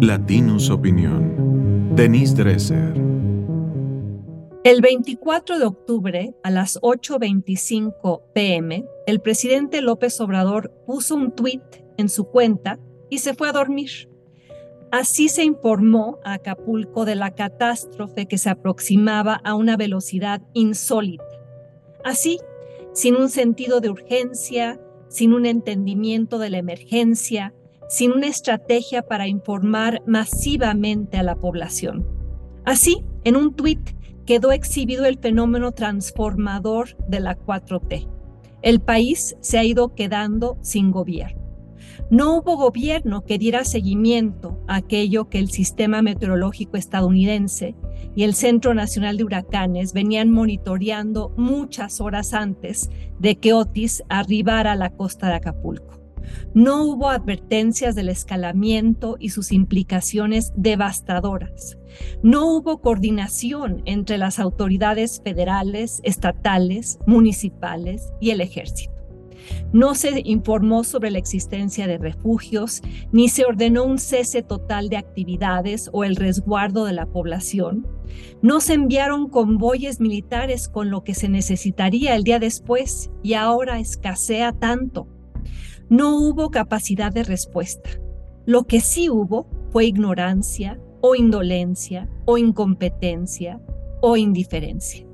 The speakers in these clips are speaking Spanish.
Latinus Opinión. Denise Dresser. El 24 de octubre, a las 8.25 pm, el presidente López Obrador puso un tuit en su cuenta y se fue a dormir. Así se informó a Acapulco de la catástrofe que se aproximaba a una velocidad insólita. Así, sin un sentido de urgencia, sin un entendimiento de la emergencia, sin una estrategia para informar masivamente a la población. Así, en un tuit quedó exhibido el fenómeno transformador de la 4T. El país se ha ido quedando sin gobierno. No hubo gobierno que diera seguimiento a aquello que el Sistema Meteorológico estadounidense y el Centro Nacional de Huracanes venían monitoreando muchas horas antes de que Otis arribara a la costa de Acapulco. No hubo advertencias del escalamiento y sus implicaciones devastadoras. No hubo coordinación entre las autoridades federales, estatales, municipales y el ejército. No se informó sobre la existencia de refugios, ni se ordenó un cese total de actividades o el resguardo de la población. No se enviaron convoyes militares con lo que se necesitaría el día después y ahora escasea tanto. No hubo capacidad de respuesta. Lo que sí hubo fue ignorancia o indolencia o incompetencia o indiferencia.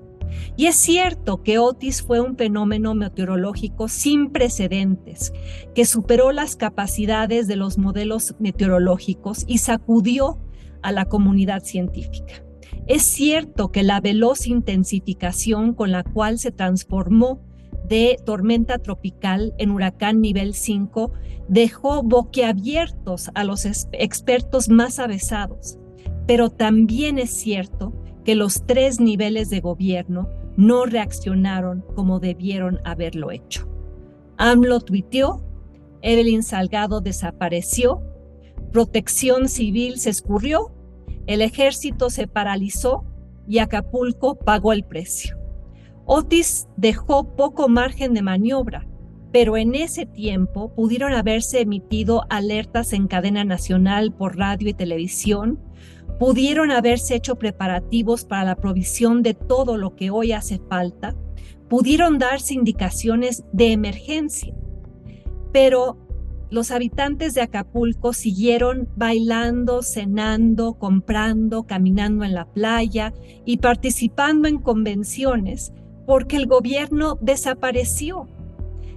Y es cierto que Otis fue un fenómeno meteorológico sin precedentes, que superó las capacidades de los modelos meteorológicos y sacudió a la comunidad científica. Es cierto que la veloz intensificación con la cual se transformó de tormenta tropical en huracán nivel 5 dejó boquiabiertos a los expertos más avesados, pero también es cierto que los tres niveles de gobierno no reaccionaron como debieron haberlo hecho. AMLO tuiteó, Evelyn Salgado desapareció, protección civil se escurrió, el ejército se paralizó y Acapulco pagó el precio. Otis dejó poco margen de maniobra, pero en ese tiempo pudieron haberse emitido alertas en cadena nacional por radio y televisión, pudieron haberse hecho preparativos para la provisión de todo lo que hoy hace falta, pudieron darse indicaciones de emergencia, pero los habitantes de Acapulco siguieron bailando, cenando, comprando, caminando en la playa y participando en convenciones porque el gobierno desapareció.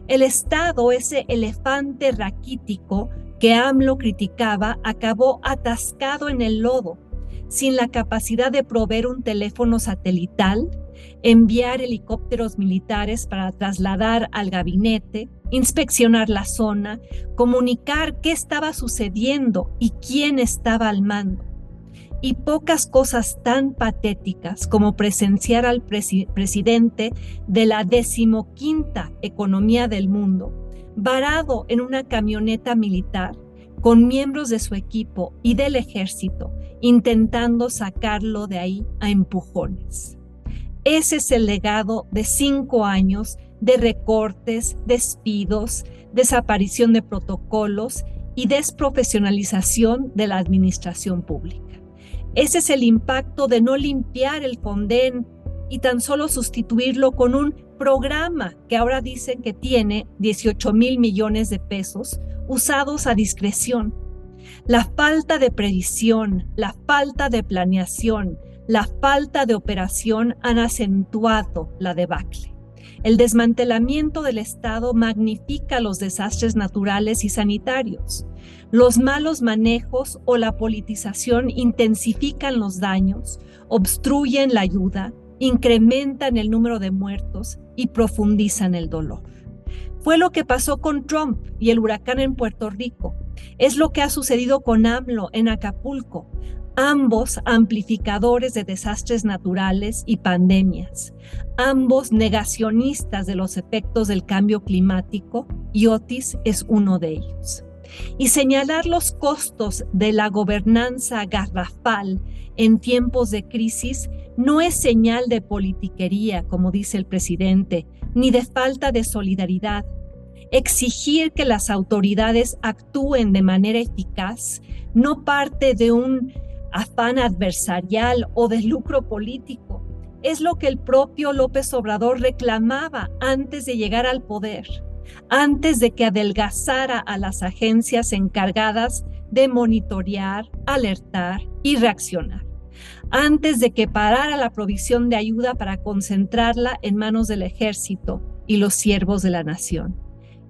El Estado, ese elefante raquítico que AMLO criticaba, acabó atascado en el lodo sin la capacidad de proveer un teléfono satelital, enviar helicópteros militares para trasladar al gabinete, inspeccionar la zona, comunicar qué estaba sucediendo y quién estaba al mando. Y pocas cosas tan patéticas como presenciar al presidente de la decimoquinta economía del mundo, varado en una camioneta militar, con miembros de su equipo y del ejército intentando sacarlo de ahí a empujones. Ese es el legado de cinco años de recortes, despidos, desaparición de protocolos y desprofesionalización de la administración pública. Ese es el impacto de no limpiar el Fonden y tan solo sustituirlo con un programa que ahora dicen que tiene 18 mil millones de pesos usados a discreción. La falta de previsión, la falta de planeación, la falta de operación han acentuado la debacle. El desmantelamiento del Estado magnifica los desastres naturales y sanitarios. Los malos manejos o la politización intensifican los daños, obstruyen la ayuda, incrementan el número de muertos y profundizan el dolor. Fue lo que pasó con Trump y el huracán en Puerto Rico. Es lo que ha sucedido con AMLO en Acapulco. Ambos amplificadores de desastres naturales y pandemias. Ambos negacionistas de los efectos del cambio climático y Otis es uno de ellos. Y señalar los costos de la gobernanza garrafal en tiempos de crisis no es señal de politiquería, como dice el presidente, ni de falta de solidaridad, exigir que las autoridades actúen de manera eficaz no parte de un afán adversarial o de lucro político. Es lo que el propio López Obrador reclamaba antes de llegar al poder, antes de que adelgazara a las agencias encargadas de monitorear, alertar y reaccionar, antes de que parara la provisión de ayuda para concentrarla en manos del ejército y los siervos de la nación,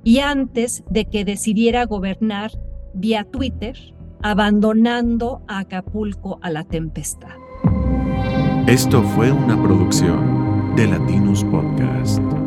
y antes de que decidiera gobernar vía Twitter, abandonando a Acapulco a la tempestad. Esto fue una producción de Latinus Podcast.